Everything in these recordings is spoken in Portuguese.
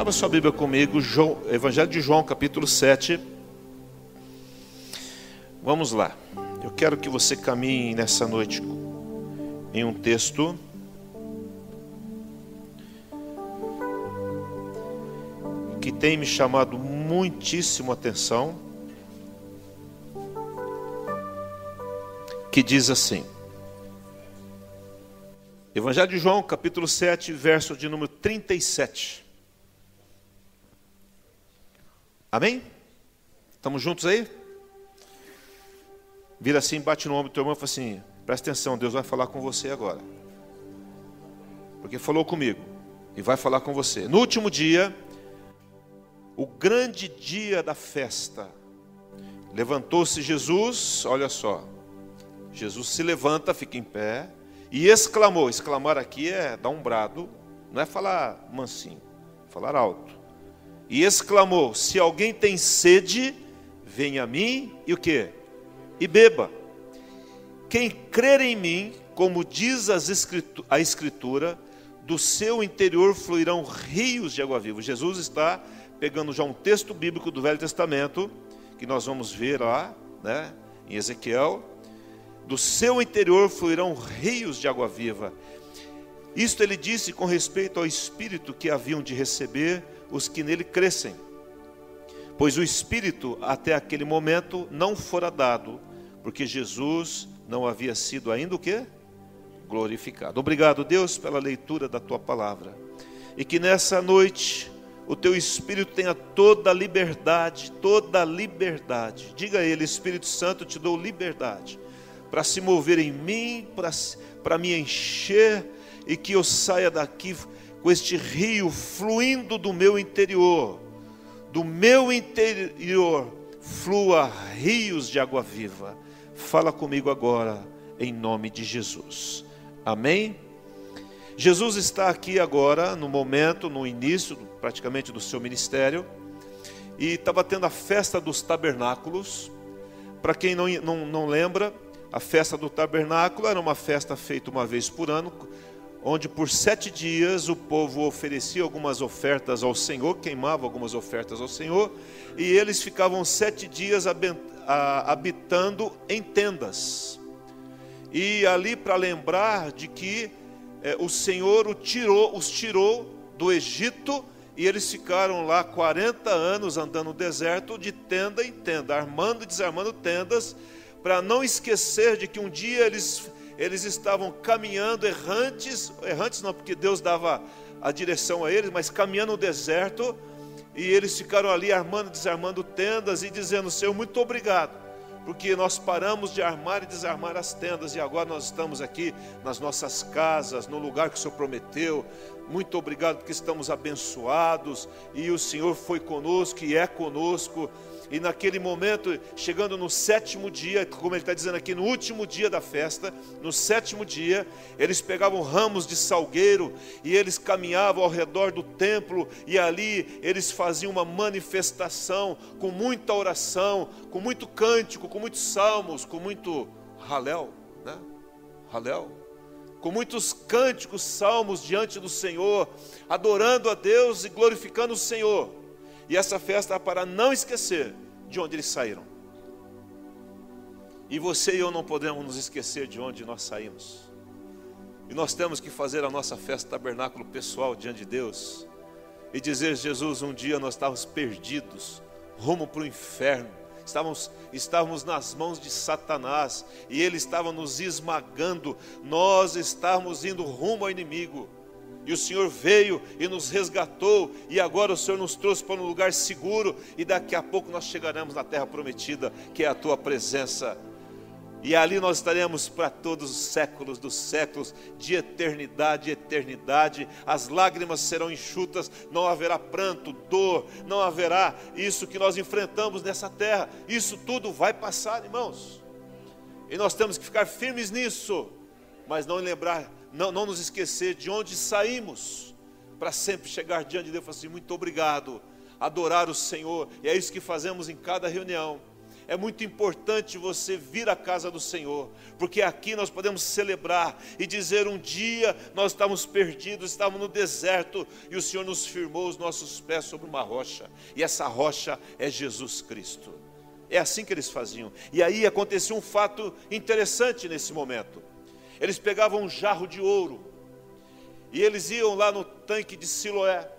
abra sua Bíblia comigo, João, Evangelho de João, capítulo 7. Vamos lá. Eu quero que você caminhe nessa noite em um texto que tem me chamado muitíssimo atenção, que diz assim: Evangelho de João, capítulo 7, verso de número 37. Amém? Estamos juntos aí? Vira assim, bate no ombro do teu irmão e fala assim: presta atenção, Deus vai falar com você agora. Porque falou comigo e vai falar com você. No último dia, o grande dia da festa, levantou-se Jesus, olha só. Jesus se levanta, fica em pé e exclamou. Exclamar aqui é dar um brado, não é falar mansinho, falar alto. E exclamou: Se alguém tem sede, venha a mim e o que? E beba. Quem crer em mim, como diz a Escritura, do seu interior fluirão rios de água viva. Jesus está pegando já um texto bíblico do Velho Testamento, que nós vamos ver lá, né, em Ezequiel, do seu interior fluirão rios de água viva. Isto ele disse com respeito ao Espírito que haviam de receber os que nele crescem. Pois o Espírito até aquele momento não fora dado, porque Jesus não havia sido ainda o quê? Glorificado. Obrigado, Deus, pela leitura da tua palavra. E que nessa noite o teu Espírito tenha toda a liberdade, toda a liberdade. Diga a Ele, Espírito Santo, te dou liberdade para se mover em mim, para me encher e que eu saia daqui com este rio fluindo do meu interior. Do meu interior flua rios de água viva. Fala comigo agora, em nome de Jesus. Amém? Jesus está aqui agora, no momento, no início praticamente do seu ministério, e estava tendo a festa dos tabernáculos. Para quem não, não, não lembra, a festa do tabernáculo era uma festa feita uma vez por ano, onde por sete dias o povo oferecia algumas ofertas ao Senhor, queimava algumas ofertas ao Senhor, e eles ficavam sete dias habitando em tendas. E ali para lembrar de que é, o Senhor o tirou, os tirou do Egito e eles ficaram lá 40 anos andando no deserto de tenda em tenda, armando e desarmando tendas para não esquecer de que um dia eles, eles estavam caminhando errantes, errantes não, porque Deus dava a direção a eles, mas caminhando no deserto, e eles ficaram ali armando e desarmando tendas e dizendo: Senhor, muito obrigado, porque nós paramos de armar e desarmar as tendas e agora nós estamos aqui nas nossas casas, no lugar que o Senhor prometeu. Muito obrigado porque estamos abençoados e o Senhor foi conosco e é conosco. E naquele momento, chegando no sétimo dia, como ele está dizendo aqui, no último dia da festa, no sétimo dia, eles pegavam ramos de salgueiro e eles caminhavam ao redor do templo, e ali eles faziam uma manifestação com muita oração, com muito cântico, com muitos salmos, com muito halel, né? Halel com muitos cânticos, salmos diante do Senhor, adorando a Deus e glorificando o Senhor. E essa festa é para não esquecer de onde eles saíram. E você e eu não podemos nos esquecer de onde nós saímos. E nós temos que fazer a nossa festa tabernáculo pessoal diante de Deus. E dizer, Jesus, um dia nós estávamos perdidos, rumo para o inferno. Estávamos, estávamos nas mãos de Satanás e ele estava nos esmagando. Nós estávamos indo rumo ao inimigo. E o Senhor veio e nos resgatou, e agora o Senhor nos trouxe para um lugar seguro, e daqui a pouco nós chegaremos na terra prometida, que é a tua presença. E ali nós estaremos para todos os séculos dos séculos, de eternidade eternidade. As lágrimas serão enxutas, não haverá pranto, dor, não haverá isso que nós enfrentamos nessa terra. Isso tudo vai passar, irmãos. E nós temos que ficar firmes nisso, mas não lembrar não, não nos esquecer de onde saímos, para sempre chegar diante de Deus e falar assim: muito obrigado, adorar o Senhor, e é isso que fazemos em cada reunião. é muito importante você vir à casa do Senhor, porque aqui nós podemos celebrar e dizer: um dia nós estávamos perdidos, estávamos no deserto e o Senhor nos firmou os nossos pés sobre uma rocha, e essa rocha é Jesus Cristo. É assim que eles faziam. E aí aconteceu um fato interessante nesse momento. Eles pegavam um jarro de ouro e eles iam lá no tanque de Siloé,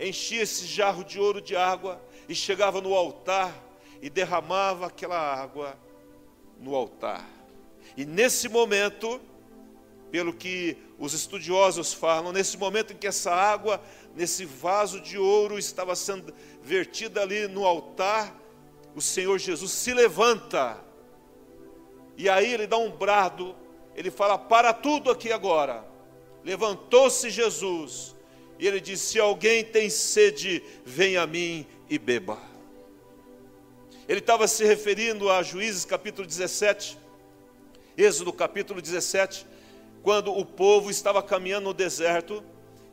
enchia esse jarro de ouro de água e chegava no altar e derramava aquela água no altar. E nesse momento, pelo que os estudiosos falam, nesse momento em que essa água, nesse vaso de ouro, estava sendo vertida ali no altar, o Senhor Jesus se levanta, e aí ele dá um brado, ele fala: Para tudo aqui agora. Levantou-se Jesus, e ele disse: Se alguém tem sede, venha a mim e beba. Ele estava se referindo a Juízes capítulo 17, Êxodo capítulo 17, quando o povo estava caminhando no deserto,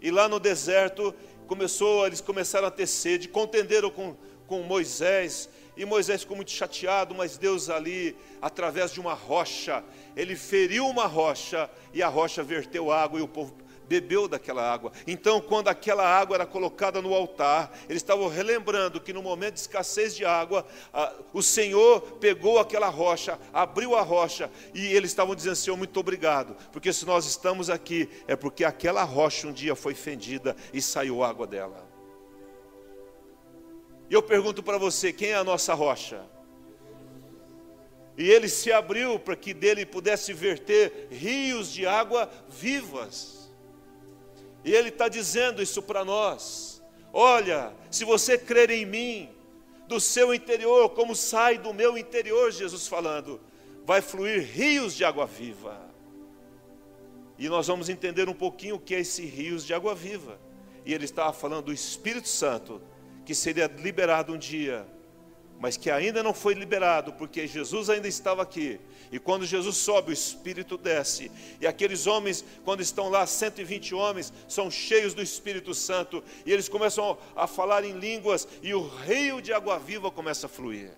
e lá no deserto começou, eles começaram a ter sede, contenderam com, com Moisés, e Moisés ficou muito chateado, mas Deus ali, através de uma rocha, ele feriu uma rocha, e a rocha verteu água, e o povo bebeu daquela água. Então, quando aquela água era colocada no altar, eles estavam relembrando que no momento de escassez de água, o Senhor pegou aquela rocha, abriu a rocha, e eles estavam dizendo: Senhor, muito obrigado, porque se nós estamos aqui, é porque aquela rocha um dia foi fendida e saiu água dela. E eu pergunto para você: quem é a nossa rocha? E ele se abriu para que dele pudesse verter rios de água vivas. E Ele está dizendo isso para nós. Olha, se você crer em mim, do seu interior, como sai do meu interior, Jesus falando, vai fluir rios de água viva. E nós vamos entender um pouquinho o que é esse rios de água viva. E ele estava falando do Espírito Santo, que seria liberado um dia mas que ainda não foi liberado, porque Jesus ainda estava aqui. E quando Jesus sobe, o Espírito desce. E aqueles homens, quando estão lá, 120 homens, são cheios do Espírito Santo. E eles começam a falar em línguas, e o rio de água viva começa a fluir.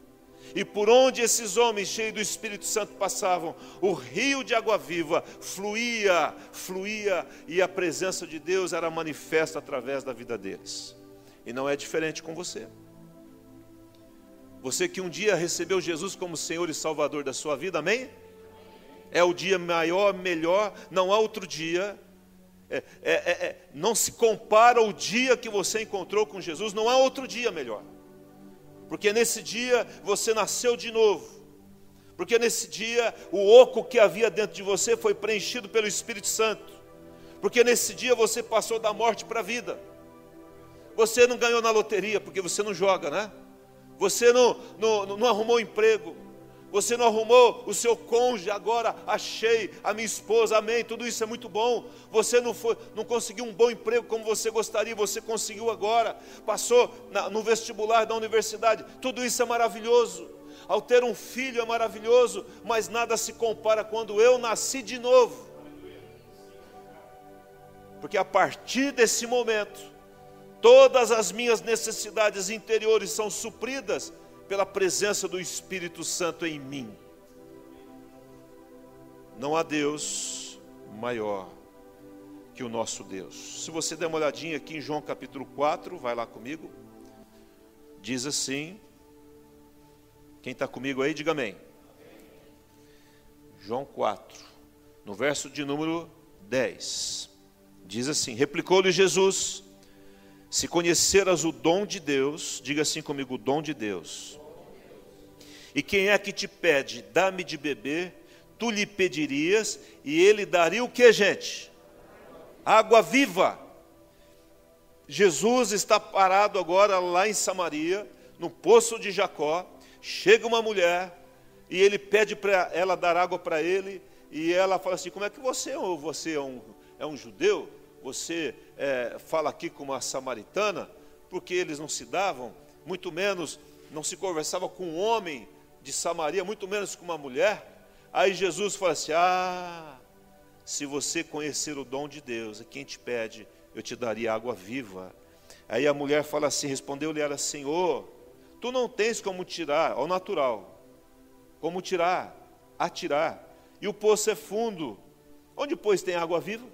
E por onde esses homens cheios do Espírito Santo passavam, o rio de água viva fluía, fluía, e a presença de Deus era manifesta através da vida deles. E não é diferente com você. Você que um dia recebeu Jesus como Senhor e Salvador da sua vida, amém? É o dia maior, melhor, não há outro dia. É, é, é, é, não se compara o dia que você encontrou com Jesus, não há outro dia melhor. Porque nesse dia você nasceu de novo. Porque nesse dia o oco que havia dentro de você foi preenchido pelo Espírito Santo. Porque nesse dia você passou da morte para a vida. Você não ganhou na loteria, porque você não joga, né? Você não, não, não arrumou emprego. Você não arrumou o seu cônjuge, agora achei a minha esposa, amém. Tudo isso é muito bom. Você não, foi, não conseguiu um bom emprego como você gostaria, você conseguiu agora. Passou na, no vestibular da universidade, tudo isso é maravilhoso. Ao ter um filho é maravilhoso, mas nada se compara quando eu nasci de novo. Porque a partir desse momento, Todas as minhas necessidades interiores são supridas pela presença do Espírito Santo em mim. Não há Deus maior que o nosso Deus. Se você der uma olhadinha aqui em João capítulo 4, vai lá comigo. Diz assim: Quem está comigo aí, diga amém. João 4, no verso de número 10. Diz assim: Replicou-lhe Jesus: se conheceras o dom de Deus, diga assim comigo: o dom de Deus. E quem é que te pede, dá-me de beber, tu lhe pedirias, e ele daria o que, gente? Água viva. Jesus está parado agora lá em Samaria, no poço de Jacó. Chega uma mulher e ele pede para ela dar água para ele, e ela fala assim: Como é que você, é você é um, é um judeu? você é, fala aqui com uma samaritana, porque eles não se davam, muito menos não se conversava com um homem de Samaria, muito menos com uma mulher. Aí Jesus fala assim: Ah, se você conhecer o dom de Deus, quem te pede, eu te daria água viva. Aí a mulher fala assim: Respondeu-lhe ela, Senhor, tu não tens como tirar, ao natural, como tirar, atirar. E o poço é fundo. Onde, pois, tem água viva?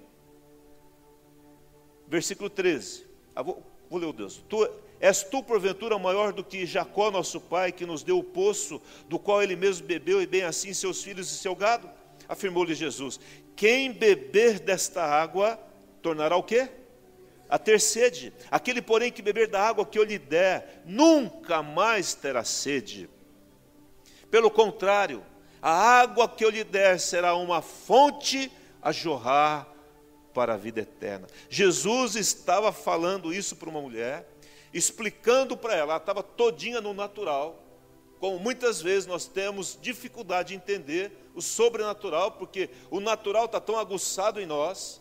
Versículo 13. Ah, vou, vou ler o Deus. Tu, és tu, porventura, maior do que Jacó, nosso pai, que nos deu o poço, do qual ele mesmo bebeu, e bem assim seus filhos e seu gado? Afirmou-lhe Jesus: Quem beber desta água, tornará o quê? A ter sede. Aquele, porém, que beber da água que eu lhe der, nunca mais terá sede. Pelo contrário, a água que eu lhe der será uma fonte a jorrar para a vida eterna. Jesus estava falando isso para uma mulher, explicando para ela, ela estava todinha no natural, como muitas vezes nós temos dificuldade de entender o sobrenatural, porque o natural está tão aguçado em nós.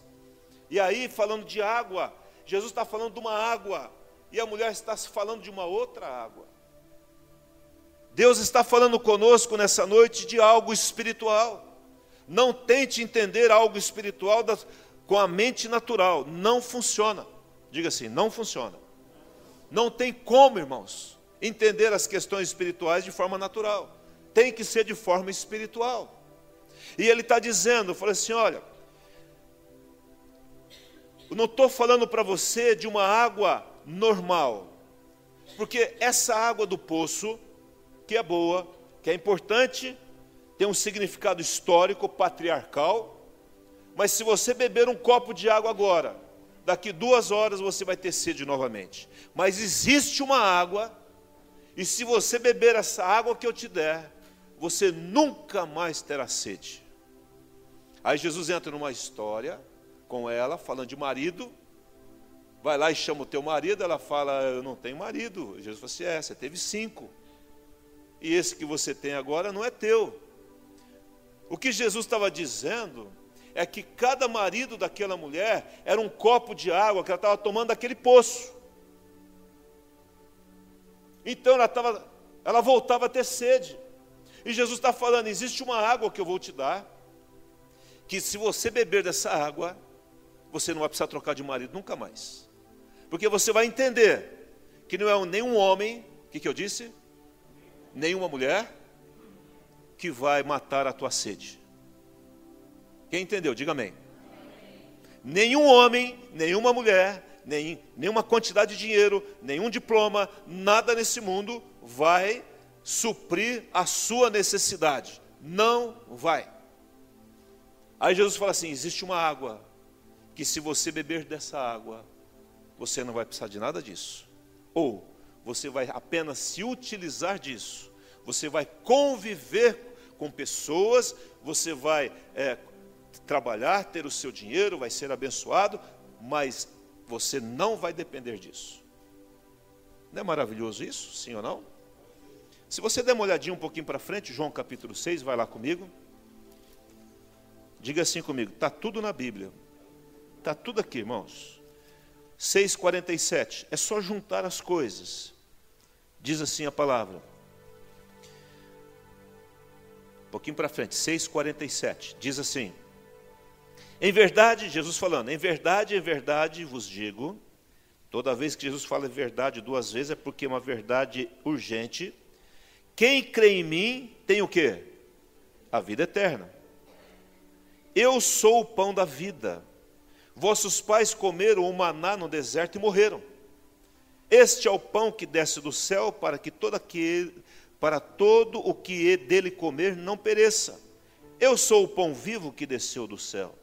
E aí, falando de água, Jesus está falando de uma água, e a mulher está falando de uma outra água. Deus está falando conosco nessa noite de algo espiritual. Não tente entender algo espiritual das, com a mente natural. Não funciona. Diga assim: não funciona. Não tem como, irmãos, entender as questões espirituais de forma natural. Tem que ser de forma espiritual. E ele está dizendo: falou assim, olha, eu não estou falando para você de uma água normal, porque essa água do poço que é boa, que é importante, tem um significado histórico, patriarcal. Mas se você beber um copo de água agora, daqui duas horas você vai ter sede novamente. Mas existe uma água, e se você beber essa água que eu te der, você nunca mais terá sede. Aí Jesus entra numa história com ela, falando de marido. Vai lá e chama o teu marido, ela fala, eu não tenho marido. Jesus fala assim, é, você teve cinco e esse que você tem agora não é teu. O que Jesus estava dizendo é que cada marido daquela mulher era um copo de água que ela estava tomando daquele poço. Então ela, estava, ela voltava a ter sede. E Jesus está falando: existe uma água que eu vou te dar, que se você beber dessa água, você não vai precisar trocar de marido nunca mais. Porque você vai entender que não é nenhum homem, o que, que eu disse? nenhuma mulher que vai matar a tua sede. Quem entendeu? Diga amém. Nenhum homem, nenhuma mulher, nem, nenhuma quantidade de dinheiro, nenhum diploma, nada nesse mundo vai suprir a sua necessidade. Não vai. Aí Jesus fala assim: existe uma água que, se você beber dessa água, você não vai precisar de nada disso. Ou você vai apenas se utilizar disso, você vai conviver com pessoas, você vai é, trabalhar, ter o seu dinheiro, vai ser abençoado, mas você não vai depender disso. Não é maravilhoso isso? Sim ou não? Se você der uma olhadinha um pouquinho para frente, João capítulo 6, vai lá comigo. Diga assim comigo, está tudo na Bíblia. Está tudo aqui, irmãos. 6,47. É só juntar as coisas. Diz assim a palavra. Um pouquinho para frente, 6,47. Diz assim: Em verdade, Jesus falando, em verdade, em verdade vos digo. Toda vez que Jesus fala em verdade duas vezes é porque é uma verdade urgente. Quem crê em mim tem o que? A vida eterna. Eu sou o pão da vida. Vossos pais comeram o maná no deserto e morreram. Este é o pão que desce do céu para que todo aquele, para todo o que dele comer não pereça. Eu sou o pão vivo que desceu do céu.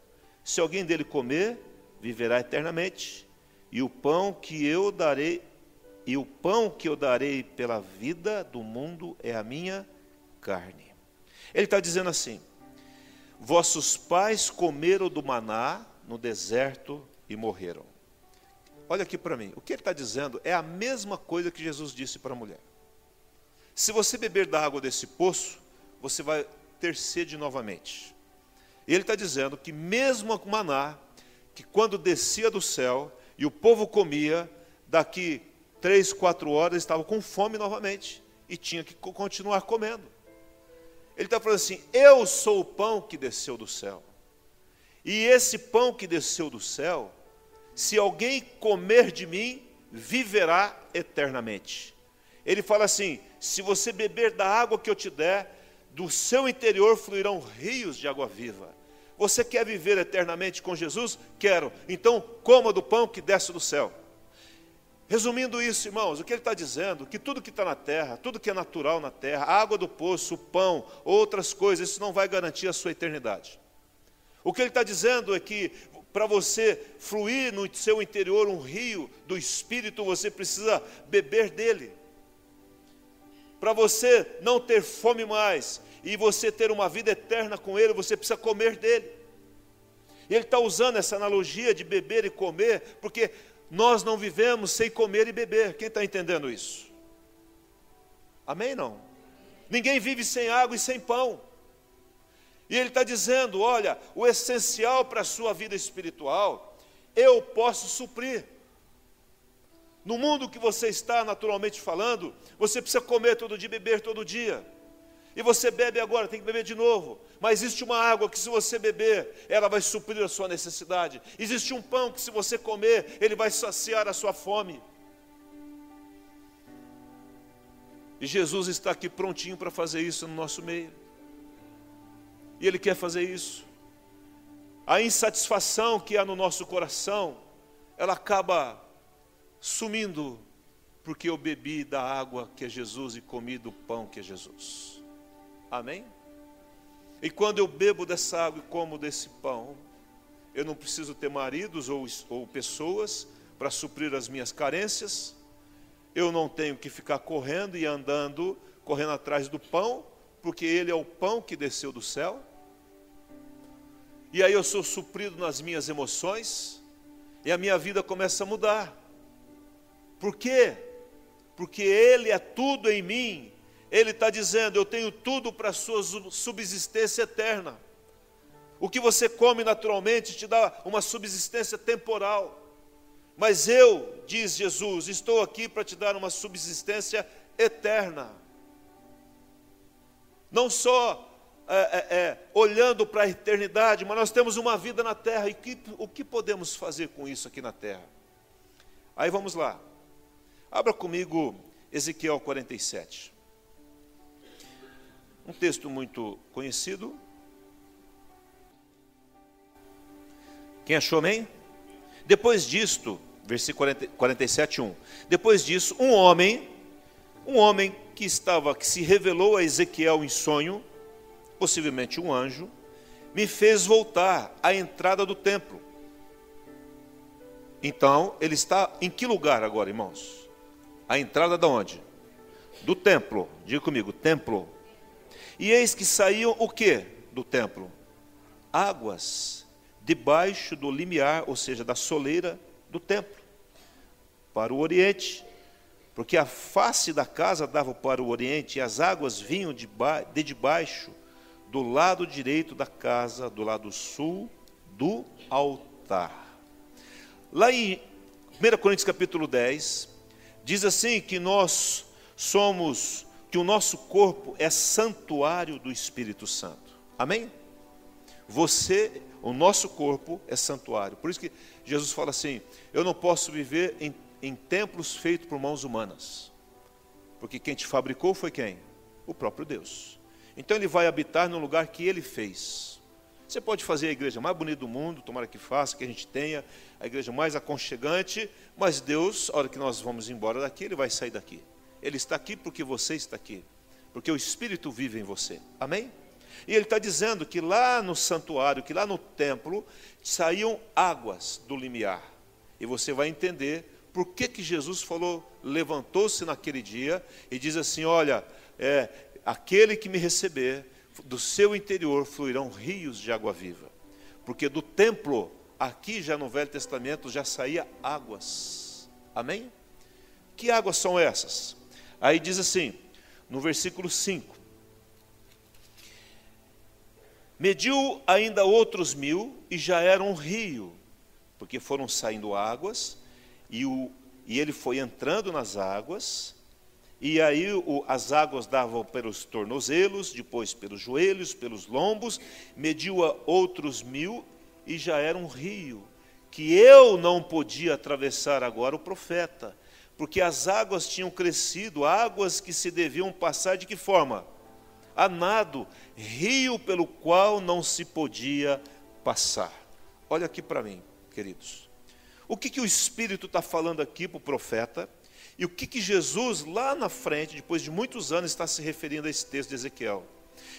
Se alguém dele comer, viverá eternamente. E o pão que eu darei, e o pão que eu darei pela vida do mundo é a minha carne. Ele está dizendo assim: Vossos pais comeram do maná no deserto e morreram. Olha aqui para mim, o que ele está dizendo é a mesma coisa que Jesus disse para a mulher. Se você beber da água desse poço, você vai ter sede novamente. Ele está dizendo que mesmo o maná, que quando descia do céu e o povo comia, daqui três, quatro horas estava com fome novamente e tinha que continuar comendo. Ele está falando assim: Eu sou o pão que desceu do céu. E esse pão que desceu do céu, se alguém comer de mim, viverá eternamente. Ele fala assim: se você beber da água que eu te der, do seu interior fluirão rios de água viva. Você quer viver eternamente com Jesus? Quero. Então, coma do pão que desce do céu. Resumindo isso, irmãos, o que ele está dizendo? Que tudo que está na terra, tudo que é natural na terra, a água do poço, o pão, outras coisas, isso não vai garantir a sua eternidade. O que ele está dizendo é que para você fluir no seu interior um rio do Espírito, você precisa beber dele. Para você não ter fome mais e você ter uma vida eterna com ele, você precisa comer dele. Ele está usando essa analogia de beber e comer, porque nós não vivemos sem comer e beber. Quem está entendendo isso? Amém? Não? Ninguém vive sem água e sem pão. E ele está dizendo: olha, o essencial para a sua vida espiritual, eu posso suprir. No mundo que você está naturalmente falando, você precisa comer todo dia, beber todo dia. E você bebe agora, tem que beber de novo. Mas existe uma água que, se você beber, ela vai suprir a sua necessidade. Existe um pão que, se você comer, ele vai saciar a sua fome. E Jesus está aqui prontinho para fazer isso no nosso meio. E Ele quer fazer isso. A insatisfação que há no nosso coração, ela acaba sumindo, porque eu bebi da água que é Jesus e comi do pão que é Jesus. Amém? E quando eu bebo dessa água e como desse pão, eu não preciso ter maridos ou, ou pessoas para suprir as minhas carências, eu não tenho que ficar correndo e andando, correndo atrás do pão, porque ele é o pão que desceu do céu. E aí eu sou suprido nas minhas emoções, e a minha vida começa a mudar. Por quê? Porque Ele é tudo em mim. Ele está dizendo: Eu tenho tudo para a sua subsistência eterna. O que você come naturalmente te dá uma subsistência temporal. Mas eu, diz Jesus, estou aqui para te dar uma subsistência eterna. Não só é, é, é, olhando para a eternidade, mas nós temos uma vida na terra. E que, o que podemos fazer com isso aqui na terra? Aí vamos lá. Abra comigo Ezequiel 47. Um texto muito conhecido. Quem achou amém? Depois disto, versículo 47, 1. Depois disso, um homem, um homem que estava, que se revelou a Ezequiel em sonho, possivelmente um anjo, me fez voltar à entrada do templo. Então, ele está em que lugar agora, irmãos? A entrada de onde? Do templo. Diga comigo, templo. E eis que saíam o que do templo? Águas debaixo do limiar, ou seja, da soleira do templo, para o oriente, porque a face da casa dava para o oriente e as águas vinham de, de debaixo do lado direito da casa, do lado sul do altar. Lá em 1 Coríntios capítulo 10, Diz assim que nós somos, que o nosso corpo é santuário do Espírito Santo. Amém? Você, o nosso corpo é santuário. Por isso que Jesus fala assim: eu não posso viver em, em templos feitos por mãos humanas. Porque quem te fabricou foi quem? O próprio Deus. Então ele vai habitar no lugar que ele fez. Você pode fazer a igreja mais bonita do mundo, tomara que faça, que a gente tenha a igreja mais aconchegante, mas Deus, a hora que nós vamos embora daqui, Ele vai sair daqui. Ele está aqui porque você está aqui, porque o Espírito vive em você. Amém? E ele está dizendo que lá no santuário, que lá no templo, saíam águas do limiar. E você vai entender por que, que Jesus falou, levantou-se naquele dia e diz assim: Olha, é, aquele que me receber, do seu interior fluirão rios de água viva. Porque do templo, aqui já no Velho Testamento, já saía águas. Amém? Que águas são essas? Aí diz assim, no versículo 5: Mediu ainda outros mil e já era um rio, porque foram saindo águas, e, o, e ele foi entrando nas águas, e aí o, as águas davam pelos tornozelos, depois pelos joelhos, pelos lombos, mediu a outros mil e já era um rio, que eu não podia atravessar agora o profeta, porque as águas tinham crescido, águas que se deviam passar de que forma? a nado, rio pelo qual não se podia passar. Olha aqui para mim, queridos. O que, que o Espírito está falando aqui para o profeta? E o que, que Jesus, lá na frente, depois de muitos anos, está se referindo a esse texto de Ezequiel?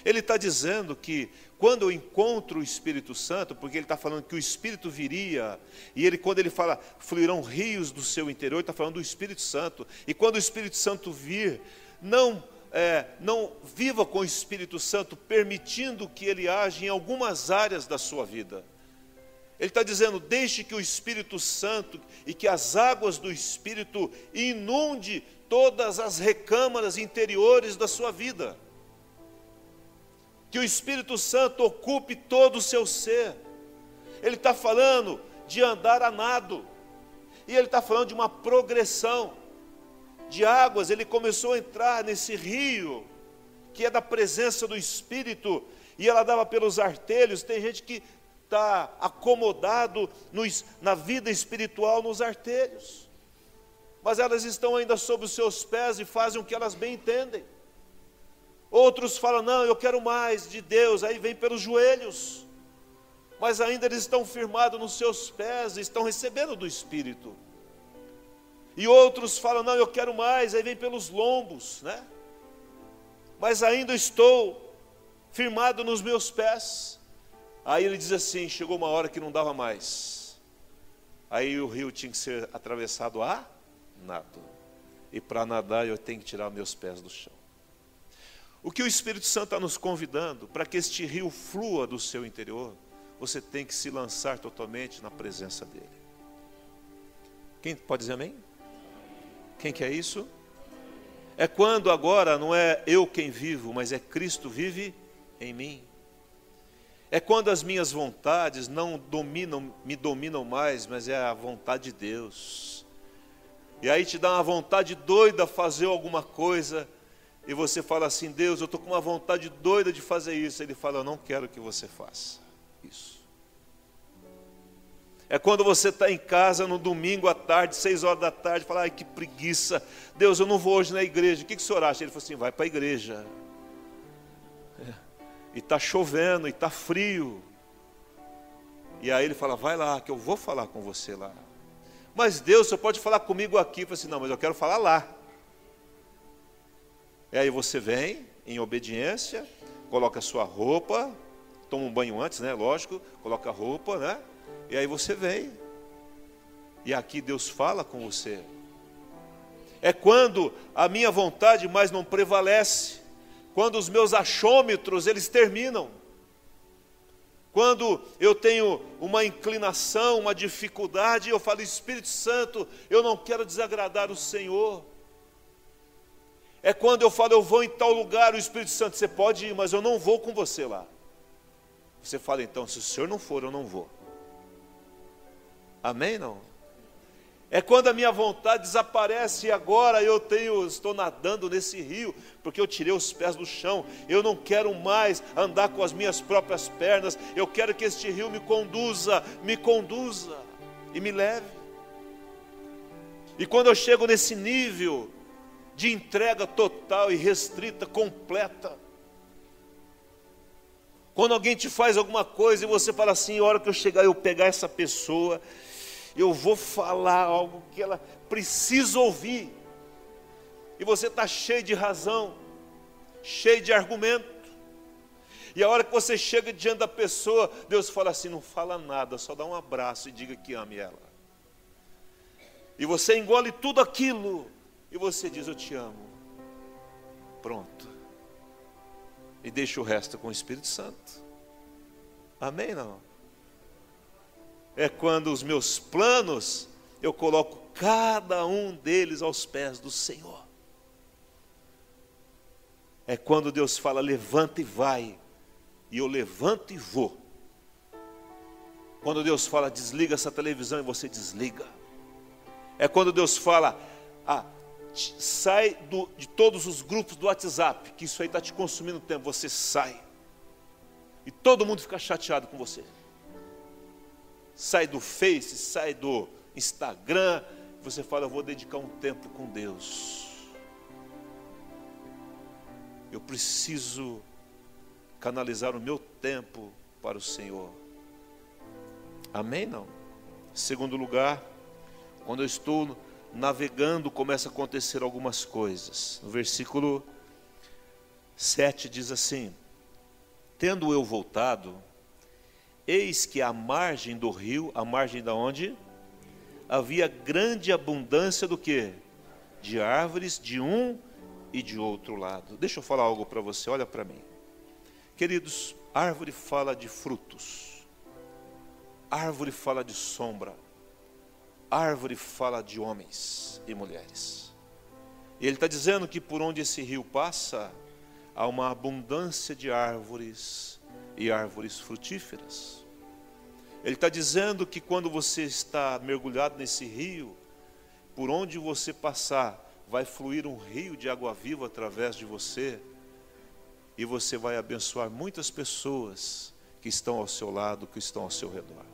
Ele está dizendo que quando eu encontro o Espírito Santo, porque ele está falando que o Espírito viria, e ele, quando ele fala, fluirão rios do seu interior, ele está falando do Espírito Santo. E quando o Espírito Santo vir, não, é, não viva com o Espírito Santo, permitindo que ele age em algumas áreas da sua vida. Ele está dizendo: deixe que o Espírito Santo e que as águas do Espírito inunde todas as recâmaras interiores da sua vida. Que o Espírito Santo ocupe todo o seu ser. Ele está falando de andar a nado. E ele está falando de uma progressão de águas. Ele começou a entrar nesse rio, que é da presença do Espírito, e ela dava pelos artelhos. Tem gente que está acomodado nos, na vida espiritual nos artelhos. Mas elas estão ainda sob os seus pés e fazem o que elas bem entendem. Outros falam, não, eu quero mais de Deus, aí vem pelos joelhos. Mas ainda eles estão firmados nos seus pés, estão recebendo do Espírito. E outros falam, não, eu quero mais, aí vem pelos lombos, né? Mas ainda estou firmado nos meus pés. Aí ele diz assim: chegou uma hora que não dava mais. Aí o rio tinha que ser atravessado a nado. E para nadar eu tenho que tirar meus pés do chão. O que o Espírito Santo está nos convidando, para que este rio flua do seu interior, você tem que se lançar totalmente na presença dele. Quem pode dizer amém? Quem quer isso? É quando agora não é eu quem vivo, mas é Cristo vive em mim. É quando as minhas vontades não dominam, me dominam mais, mas é a vontade de Deus. E aí te dá uma vontade doida fazer alguma coisa, e você fala assim: Deus, eu estou com uma vontade doida de fazer isso. Ele fala: Eu não quero que você faça isso. É quando você está em casa no domingo à tarde, seis horas da tarde, fala: Ai, que preguiça. Deus, eu não vou hoje na igreja. O que, que o senhor acha? Ele falou assim: Vai para a igreja e está chovendo, e está frio. E aí ele fala: Vai lá, que eu vou falar com você lá. Mas Deus, você pode falar comigo aqui. Eu falei assim: Não, mas eu quero falar lá. E aí você vem em obediência, coloca sua roupa, toma um banho antes, né? Lógico, coloca a roupa, né? E aí você vem. E aqui Deus fala com você. É quando a minha vontade mais não prevalece quando os meus achômetros eles terminam, quando eu tenho uma inclinação, uma dificuldade, eu falo, Espírito Santo, eu não quero desagradar o Senhor. É quando eu falo, eu vou em tal lugar, o Espírito Santo, você pode ir, mas eu não vou com você lá. Você fala, então, se o Senhor não for, eu não vou. Amém? Não? É quando a minha vontade desaparece e agora eu tenho, estou nadando nesse rio, porque eu tirei os pés do chão. Eu não quero mais andar com as minhas próprias pernas. Eu quero que este rio me conduza, me conduza e me leve. E quando eu chego nesse nível de entrega total e restrita, completa, quando alguém te faz alguma coisa e você fala assim, a hora que eu chegar eu pegar essa pessoa eu vou falar algo que ela precisa ouvir. E você está cheio de razão, cheio de argumento. E a hora que você chega diante da pessoa, Deus fala assim: não fala nada, só dá um abraço e diga que ame ela. E você engole tudo aquilo, e você diz: Eu te amo. Pronto. E deixa o resto com o Espírito Santo. Amém? Não? é quando os meus planos, eu coloco cada um deles aos pés do Senhor. É quando Deus fala, levanta e vai, e eu levanto e vou. Quando Deus fala, desliga essa televisão e você desliga. É quando Deus fala, ah, sai do, de todos os grupos do WhatsApp, que isso aí está te consumindo tempo, você sai. E todo mundo fica chateado com você sai do Face, sai do Instagram, você fala, eu vou dedicar um tempo com Deus. eu preciso canalizar o meu tempo para o Senhor. Amém? Não. Segundo lugar, quando eu estou navegando, começa a acontecer algumas coisas. No versículo 7 diz assim: Tendo eu voltado, eis que à margem do rio, a margem da onde? Havia grande abundância do que? De árvores de um e de outro lado. Deixa eu falar algo para você, olha para mim. Queridos, árvore fala de frutos, árvore fala de sombra, árvore fala de homens e mulheres. E ele está dizendo que por onde esse rio passa, há uma abundância de árvores e árvores frutíferas. Ele está dizendo que quando você está mergulhado nesse rio, por onde você passar, vai fluir um rio de água viva através de você, e você vai abençoar muitas pessoas que estão ao seu lado, que estão ao seu redor.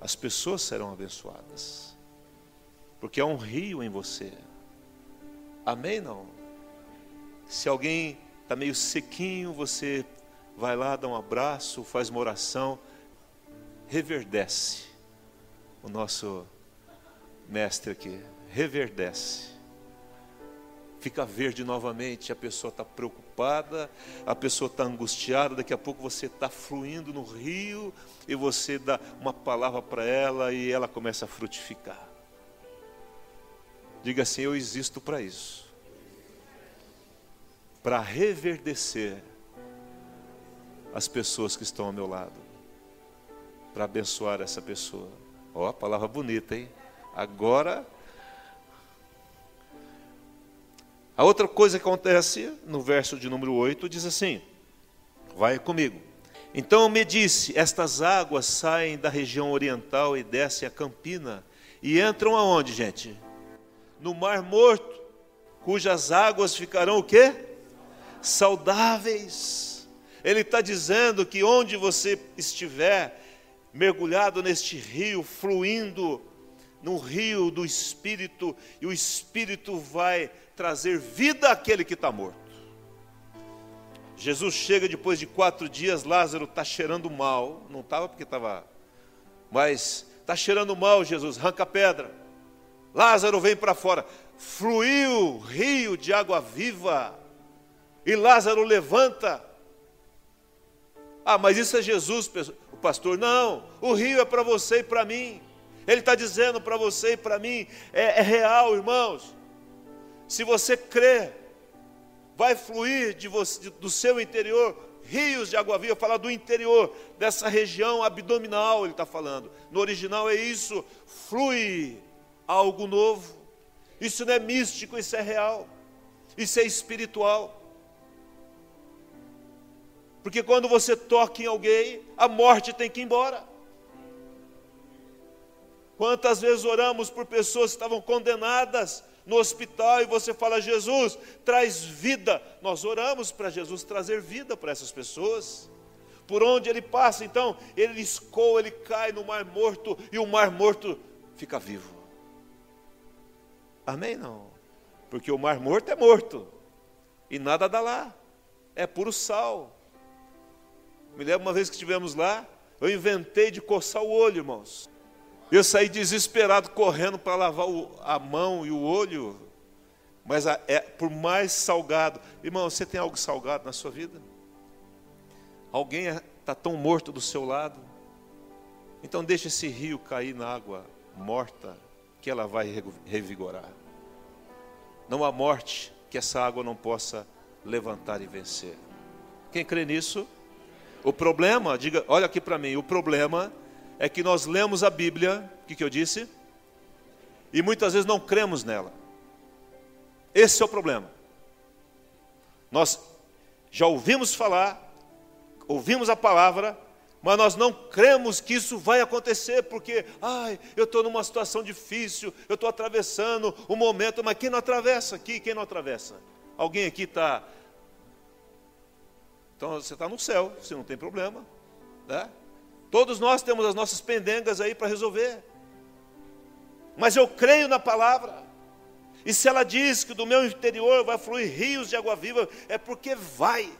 As pessoas serão abençoadas, porque há um rio em você. Amém? Não? Se alguém está meio sequinho, você vai lá, dá um abraço, faz uma oração, reverdece. O nosso mestre aqui, reverdece fica verde novamente, a pessoa está preocupada, a pessoa está angustiada, daqui a pouco você está fluindo no rio e você dá uma palavra para ela e ela começa a frutificar. Diga assim: Eu existo para isso para reverdecer as pessoas que estão ao meu lado, para abençoar essa pessoa. Ó, oh, palavra bonita, hein? Agora A outra coisa que acontece no verso de número 8 diz assim: Vai comigo. Então me disse: Estas águas saem da região oriental e descem a Campina e entram aonde, gente? No Mar Morto, cujas águas ficarão o quê? Saudáveis. Ele está dizendo que onde você estiver, mergulhado neste rio, fluindo no rio do Espírito, e o Espírito vai trazer vida àquele que está morto. Jesus chega depois de quatro dias, Lázaro está cheirando mal, não estava porque estava, mas está cheirando mal, Jesus, arranca a pedra. Lázaro vem para fora, fluiu rio de água viva, e Lázaro levanta. Ah, mas isso é Jesus, o pastor. Não, o rio é para você e para mim. Ele está dizendo para você e para mim, é, é real, irmãos. Se você crê, vai fluir de você, do seu interior rios de água viva, fala do interior, dessa região abdominal, ele está falando. No original é isso, flui algo novo. Isso não é místico, isso é real. Isso é espiritual. Porque quando você toca em alguém, a morte tem que ir embora. Quantas vezes oramos por pessoas que estavam condenadas no hospital e você fala, Jesus, traz vida. Nós oramos para Jesus trazer vida para essas pessoas. Por onde ele passa, então, ele escoa, ele cai no mar morto e o mar morto fica vivo. Amém? Não. Porque o mar morto é morto e nada dá lá, é puro sal. Me lembro uma vez que estivemos lá, eu inventei de coçar o olho, irmãos. Eu saí desesperado correndo para lavar o, a mão e o olho. Mas a, é, por mais salgado. Irmão, você tem algo salgado na sua vida? Alguém está é, tão morto do seu lado? Então deixe esse rio cair na água morta, que ela vai revigorar. Não há morte que essa água não possa levantar e vencer. Quem crê nisso? O problema, diga, olha aqui para mim, o problema é que nós lemos a Bíblia, o que, que eu disse? E muitas vezes não cremos nela. Esse é o problema. Nós já ouvimos falar, ouvimos a palavra, mas nós não cremos que isso vai acontecer, porque, ai, eu estou numa situação difícil, eu estou atravessando um momento, mas quem não atravessa aqui, quem não atravessa? Alguém aqui está. Então você está no céu, você não tem problema, né? Todos nós temos as nossas pendengas aí para resolver. Mas eu creio na palavra. E se ela diz que do meu interior vai fluir rios de água viva, é porque vai.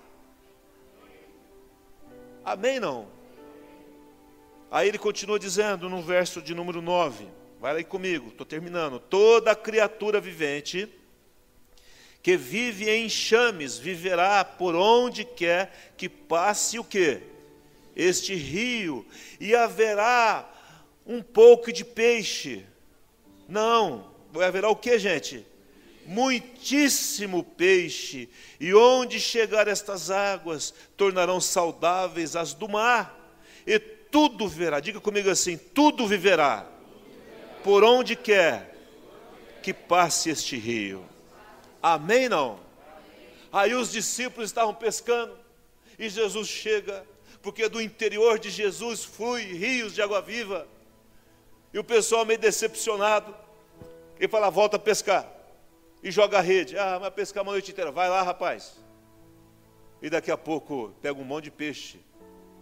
Amém? Não? Aí ele continua dizendo no verso de número 9, vai aí comigo, estou terminando. Toda criatura vivente que vive em chames viverá por onde quer que passe o que? Este rio, e haverá um pouco de peixe. Não, haverá o que, gente? Muitíssimo peixe, e onde chegar estas águas, tornarão saudáveis as do mar, e tudo viverá, diga comigo assim: tudo viverá, por onde quer que passe este rio. Amém? Não? Aí os discípulos estavam pescando, e Jesus chega, porque do interior de Jesus flui rios de água viva, e o pessoal meio decepcionado, e fala: volta a pescar, e joga a rede. Ah, vai pescar uma noite inteira, vai lá, rapaz. E daqui a pouco pega um monte de peixe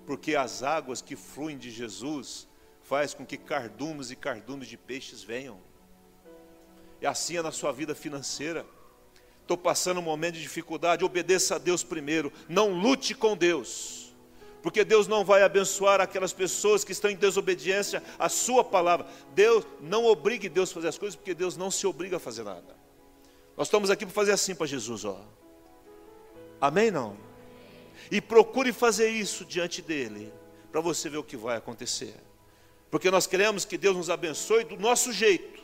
porque as águas que fluem de Jesus faz com que cardumes e cardumes de peixes venham. E assim é na sua vida financeira. Estou passando um momento de dificuldade, obedeça a Deus primeiro, não lute com Deus, porque Deus não vai abençoar aquelas pessoas que estão em desobediência à Sua palavra. Deus não obrigue Deus a fazer as coisas, porque Deus não se obriga a fazer nada. Nós estamos aqui para fazer assim para Jesus, ó. Amém? Não? E procure fazer isso diante dele, para você ver o que vai acontecer. Porque nós queremos que Deus nos abençoe do nosso jeito.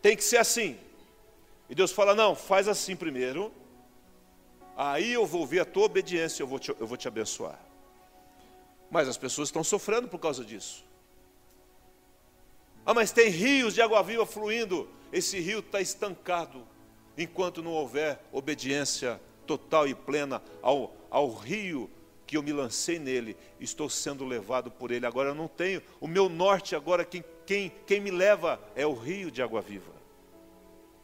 Tem que ser assim. E Deus fala: não, faz assim primeiro. Aí eu vou ver a tua obediência, eu vou te, eu vou te abençoar. Mas as pessoas estão sofrendo por causa disso. Ah, mas tem rios de água viva fluindo. Esse rio está estancado enquanto não houver obediência total e plena ao, ao rio que eu me lancei nele, estou sendo levado por ele. Agora eu não tenho, o meu norte agora, quem, quem, quem me leva é o rio de água viva.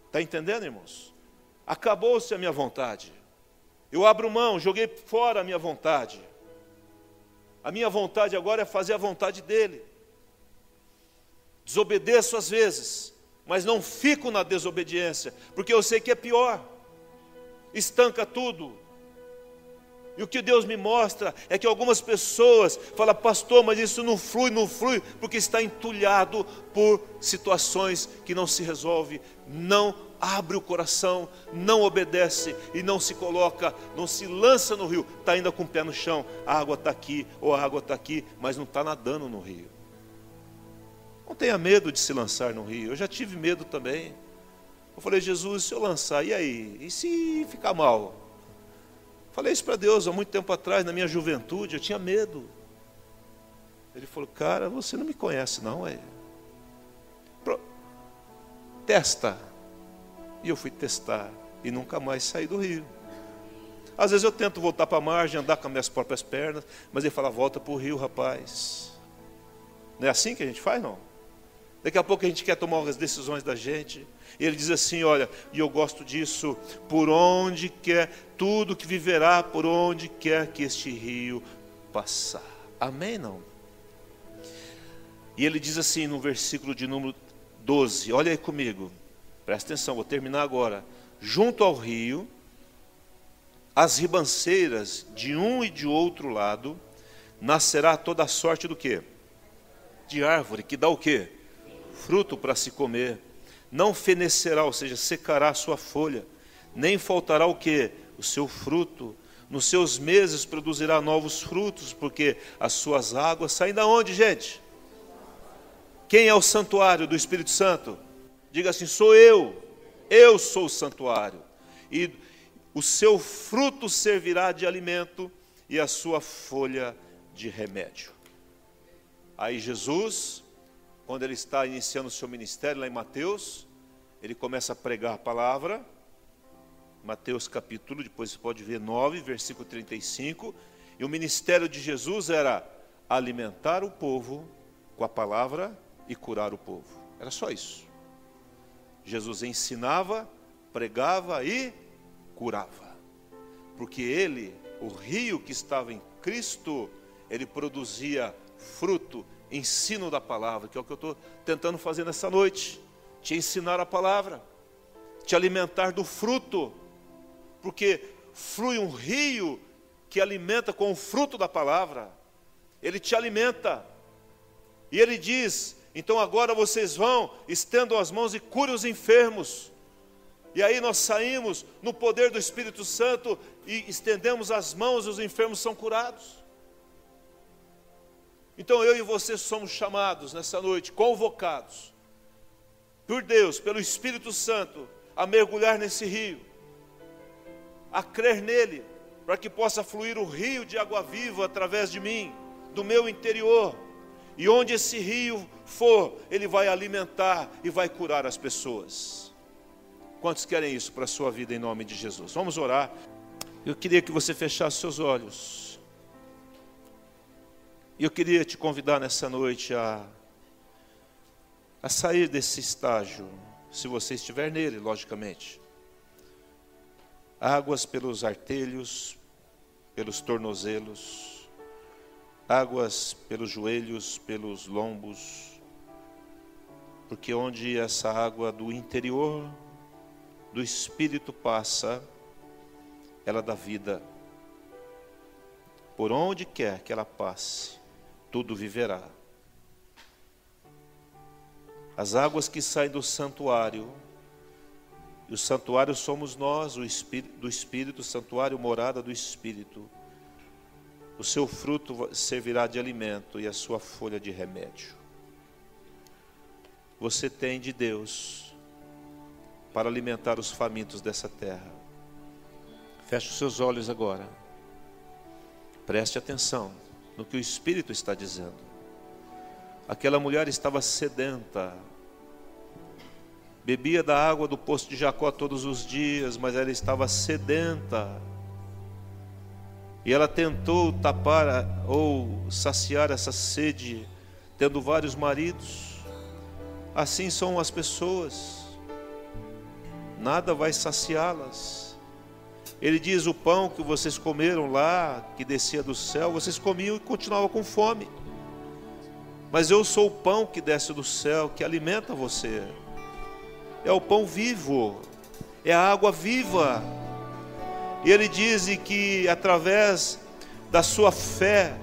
Está entendendo, irmãos? Acabou-se a minha vontade. Eu abro mão, joguei fora a minha vontade. A minha vontade agora é fazer a vontade dele. Desobedeço às vezes, mas não fico na desobediência, porque eu sei que é pior estanca tudo. E o que Deus me mostra é que algumas pessoas falam, pastor, mas isso não flui, não flui, porque está entulhado por situações que não se resolve, não abre o coração, não obedece e não se coloca, não se lança no rio, está ainda com o pé no chão, a água está aqui, ou a água está aqui, mas não está nadando no rio. Não tenha medo de se lançar no rio, eu já tive medo também. Eu falei, Jesus, se eu lançar, e aí? E se ficar mal? Falei isso para Deus há muito tempo atrás, na minha juventude, eu tinha medo. Ele falou, cara, você não me conhece, não, é? Pro... Testa. E eu fui testar e nunca mais saí do rio. Às vezes eu tento voltar para a margem, andar com as minhas próprias pernas, mas ele fala, volta para o rio, rapaz. Não é assim que a gente faz, não? Daqui a pouco a gente quer tomar as decisões da gente. E ele diz assim: Olha, e eu gosto disso, por onde quer, tudo que viverá, por onde quer que este rio passar. Amém? Não? E ele diz assim no versículo de número 12: Olha aí comigo, presta atenção, vou terminar agora. Junto ao rio, as ribanceiras de um e de outro lado, nascerá toda sorte do que? De árvore, que dá o que? fruto para se comer, não fenecerá, ou seja, secará a sua folha, nem faltará o que? O seu fruto. Nos seus meses produzirá novos frutos, porque as suas águas saem da onde, gente? Quem é o santuário do Espírito Santo? Diga assim: sou eu. Eu sou o santuário. E o seu fruto servirá de alimento e a sua folha de remédio. Aí Jesus quando ele está iniciando o seu ministério lá em Mateus, ele começa a pregar a palavra. Mateus capítulo, depois você pode ver 9, versículo 35. E o ministério de Jesus era alimentar o povo com a palavra e curar o povo. Era só isso. Jesus ensinava, pregava e curava. Porque ele, o rio que estava em Cristo, ele produzia fruto ensino da palavra, que é o que eu estou tentando fazer nessa noite, te ensinar a palavra. te alimentar do fruto, porque flui um rio que alimenta com o fruto da palavra. Ele te alimenta. E ele diz: então agora vocês vão, estendam as mãos e curem os enfermos. E aí nós saímos no poder do Espírito Santo e estendemos as mãos e os enfermos são curados. Então eu e você somos chamados nessa noite, convocados por Deus, pelo Espírito Santo, a mergulhar nesse rio, a crer nele, para que possa fluir o rio de água viva através de mim, do meu interior. E onde esse rio for, ele vai alimentar e vai curar as pessoas. Quantos querem isso para a sua vida em nome de Jesus? Vamos orar. Eu queria que você fechasse seus olhos. E eu queria te convidar nessa noite a, a sair desse estágio, se você estiver nele, logicamente. Águas pelos artelhos, pelos tornozelos, águas pelos joelhos, pelos lombos, porque onde essa água do interior do Espírito passa, ela dá vida. Por onde quer que ela passe, tudo viverá. As águas que saem do santuário, e o santuário somos nós, o Espírito, do Espírito, santuário, morada do Espírito o seu fruto servirá de alimento e a sua folha de remédio. Você tem de Deus para alimentar os famintos dessa terra. Feche os seus olhos agora. Preste atenção no que o Espírito está dizendo. Aquela mulher estava sedenta, bebia da água do poço de Jacó todos os dias, mas ela estava sedenta e ela tentou tapar ou saciar essa sede, tendo vários maridos. Assim são as pessoas, nada vai saciá-las. Ele diz: O pão que vocês comeram lá, que descia do céu, vocês comiam e continuavam com fome. Mas eu sou o pão que desce do céu, que alimenta você. É o pão vivo, é a água viva e ele diz que através da sua fé,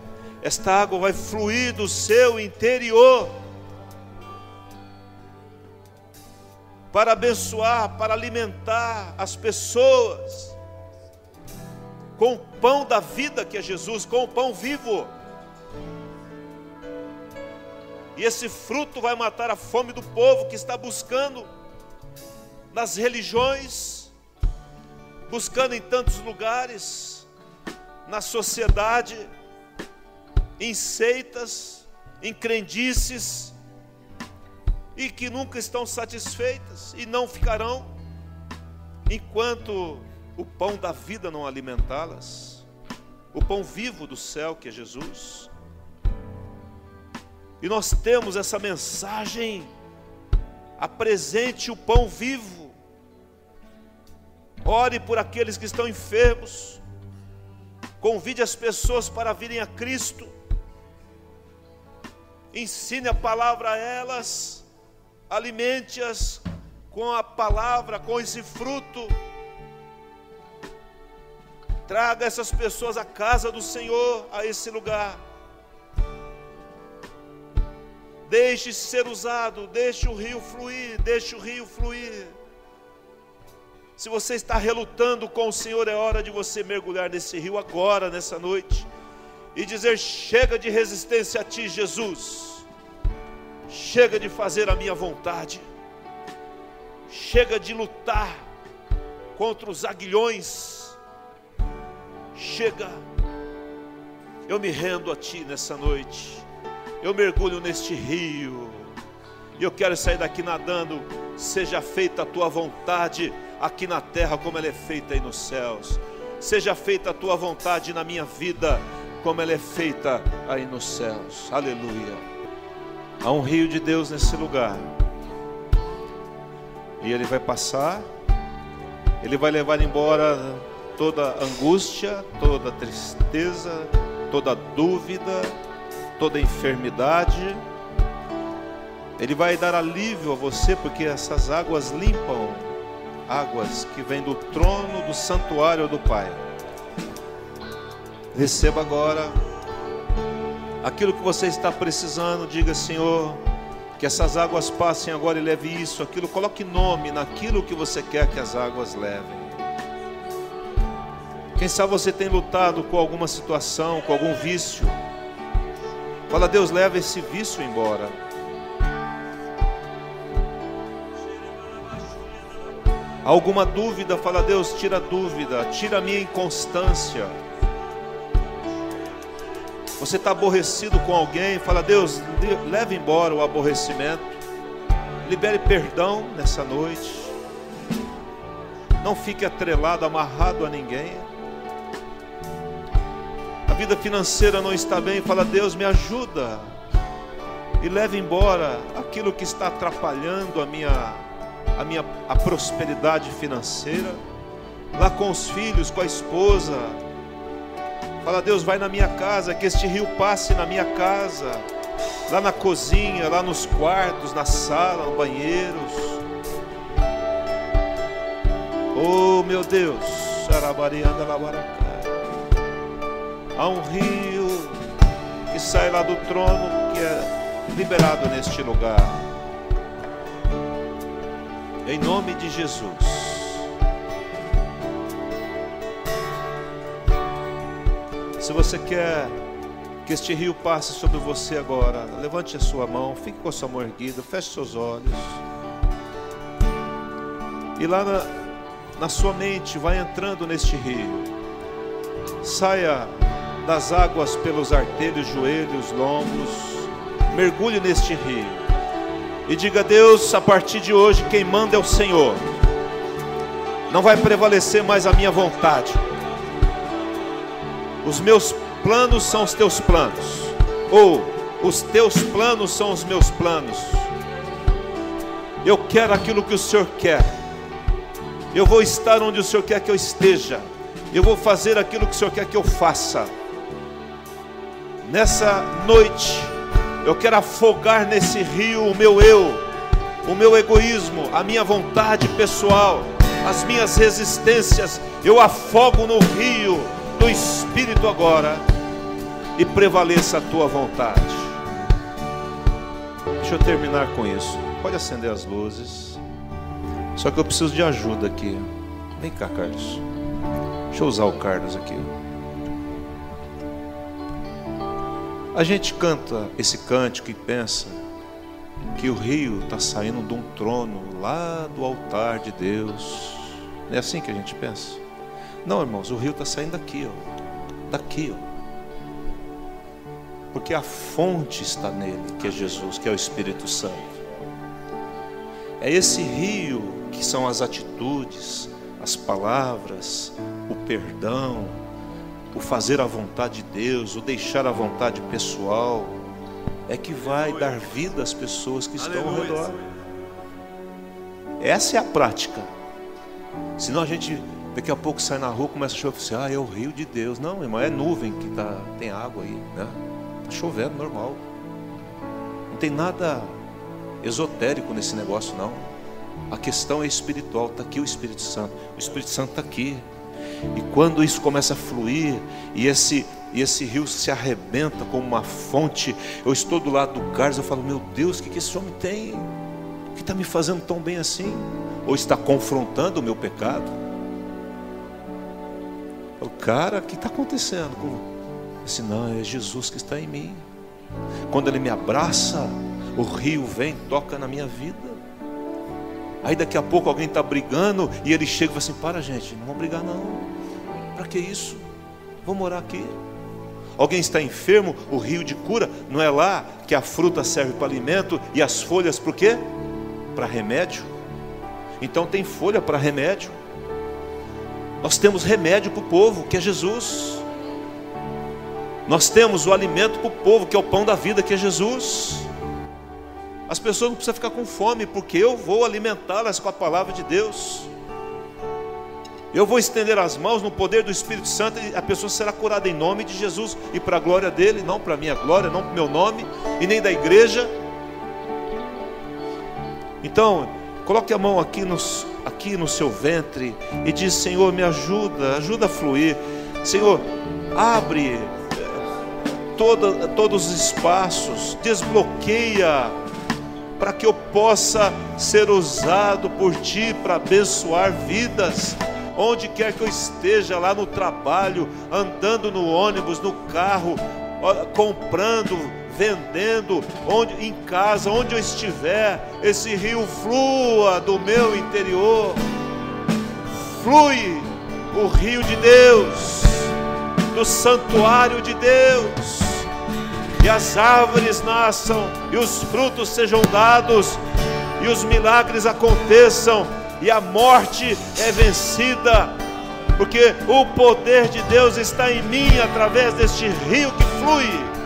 esta água vai fluir do seu interior para abençoar, para alimentar as pessoas com o pão da vida que é Jesus, com o pão vivo. E esse fruto vai matar a fome do povo que está buscando nas religiões, buscando em tantos lugares, na sociedade, em seitas, em crendices, e que nunca estão satisfeitas e não ficarão, enquanto o pão da vida não alimentá-las, o pão vivo do céu que é Jesus. E nós temos essa mensagem, apresente o pão vivo, Ore por aqueles que estão enfermos. Convide as pessoas para virem a Cristo. Ensine a palavra a elas. Alimente-as com a palavra, com esse fruto. Traga essas pessoas à casa do Senhor, a esse lugar. Deixe ser usado, deixe o rio fluir, deixe o rio fluir. Se você está relutando com o Senhor, é hora de você mergulhar nesse rio agora, nessa noite, e dizer: chega de resistência a Ti, Jesus, chega de fazer a minha vontade, chega de lutar contra os aguilhões, chega, eu me rendo a Ti nessa noite, eu mergulho neste rio, e eu quero sair daqui nadando, seja feita a Tua vontade aqui na terra como ela é feita aí nos céus. Seja feita a tua vontade na minha vida, como ela é feita aí nos céus. Aleluia. Há um rio de Deus nesse lugar. E ele vai passar, ele vai levar embora toda angústia, toda tristeza, toda dúvida, toda enfermidade. Ele vai dar alívio a você, porque essas águas limpam águas que vêm do trono do santuário do Pai. Receba agora aquilo que você está precisando, diga, Senhor, que essas águas passem agora e leve isso, aquilo, coloque nome naquilo que você quer que as águas levem. Quem sabe você tem lutado com alguma situação, com algum vício. Fala, Deus, leva esse vício embora. Alguma dúvida, fala, Deus, tira a dúvida, tira a minha inconstância. Você está aborrecido com alguém, fala, Deus, leve embora o aborrecimento. Libere perdão nessa noite. Não fique atrelado, amarrado a ninguém. A vida financeira não está bem, fala, Deus, me ajuda. E leve embora aquilo que está atrapalhando a minha a minha a prosperidade financeira. Lá com os filhos, com a esposa, Fala, Deus, vai na minha casa, que este rio passe na minha casa, lá na cozinha, lá nos quartos, na sala, nos banheiros. Oh, meu Deus, há um rio que sai lá do trono que é liberado neste lugar. Em nome de Jesus. Se você quer que este rio passe sobre você agora, levante a sua mão, fique com a sua mão erguida, feche seus olhos. E lá na, na sua mente, vai entrando neste rio. Saia das águas pelos artelhos, joelhos, lombos. Mergulhe neste rio. E diga Deus, a partir de hoje, quem manda é o Senhor. Não vai prevalecer mais a minha vontade os meus planos são os teus planos, ou os teus planos são os meus planos. Eu quero aquilo que o Senhor quer. Eu vou estar onde o Senhor quer que eu esteja. Eu vou fazer aquilo que o Senhor quer que eu faça. Nessa noite, eu quero afogar nesse rio o meu eu, o meu egoísmo, a minha vontade pessoal, as minhas resistências. Eu afogo no rio do Espírito agora e prevaleça a tua vontade. Deixa eu terminar com isso. Pode acender as luzes. Só que eu preciso de ajuda aqui. Vem cá, Carlos. Deixa eu usar o Carlos aqui. A gente canta esse cântico e pensa que o rio está saindo de um trono lá do altar de Deus. Não é assim que a gente pensa? Não, irmãos, o rio está saindo daqui, ó. Daqui, ó. Porque a fonte está nele, que é Jesus, que é o Espírito Santo. É esse rio que são as atitudes, as palavras, o perdão, o fazer a vontade de Deus, o deixar a vontade pessoal, é que vai dar vida às pessoas que estão ao redor. Essa é a prática. Senão a gente Daqui a pouco sai na rua, começa a chover, você, ah, é o rio de Deus. Não, irmão, é nuvem que tá, tem água aí, né? Está chovendo normal. Não tem nada esotérico nesse negócio, não. A questão é espiritual, está aqui o Espírito Santo. O Espírito Santo está aqui. E quando isso começa a fluir, e esse, e esse rio se arrebenta como uma fonte, eu estou do lado do Carlos, eu falo, meu Deus, o que, que esse homem tem? O que está me fazendo tão bem assim? Ou está confrontando o meu pecado? O cara, o que está acontecendo? Disse, não, é Jesus que está em mim. Quando ele me abraça, o rio vem, toca na minha vida. Aí daqui a pouco alguém está brigando e ele chega e fala assim: Para, gente, não vamos brigar, não. Para que isso? Vamos morar aqui. Alguém está enfermo, o rio de cura, não é lá que a fruta serve para alimento e as folhas para o quê? Para remédio. Então tem folha para remédio. Nós temos remédio para o povo, que é Jesus. Nós temos o alimento para o povo, que é o pão da vida, que é Jesus. As pessoas não precisam ficar com fome, porque eu vou alimentá-las com a palavra de Deus. Eu vou estender as mãos no poder do Espírito Santo e a pessoa será curada em nome de Jesus e para a glória dele, não para a minha glória, não para o meu nome e nem da igreja. Então, Coloque a mão aqui no, aqui no seu ventre e diz: Senhor, me ajuda, ajuda a fluir. Senhor, abre eh, toda, todos os espaços, desbloqueia para que eu possa ser usado por Ti para abençoar vidas. Onde quer que eu esteja, lá no trabalho, andando no ônibus, no carro, comprando, vendendo, onde em casa, onde eu estiver, esse rio flua do meu interior. Flui o rio de Deus, do santuário de Deus. E as árvores nasçam, e os frutos sejam dados, e os milagres aconteçam, e a morte é vencida, porque o poder de Deus está em mim através deste rio que flui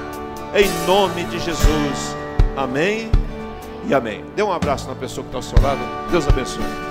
em nome de Jesus. Amém e amém. Dê um abraço na pessoa que está ao seu lado. Deus abençoe.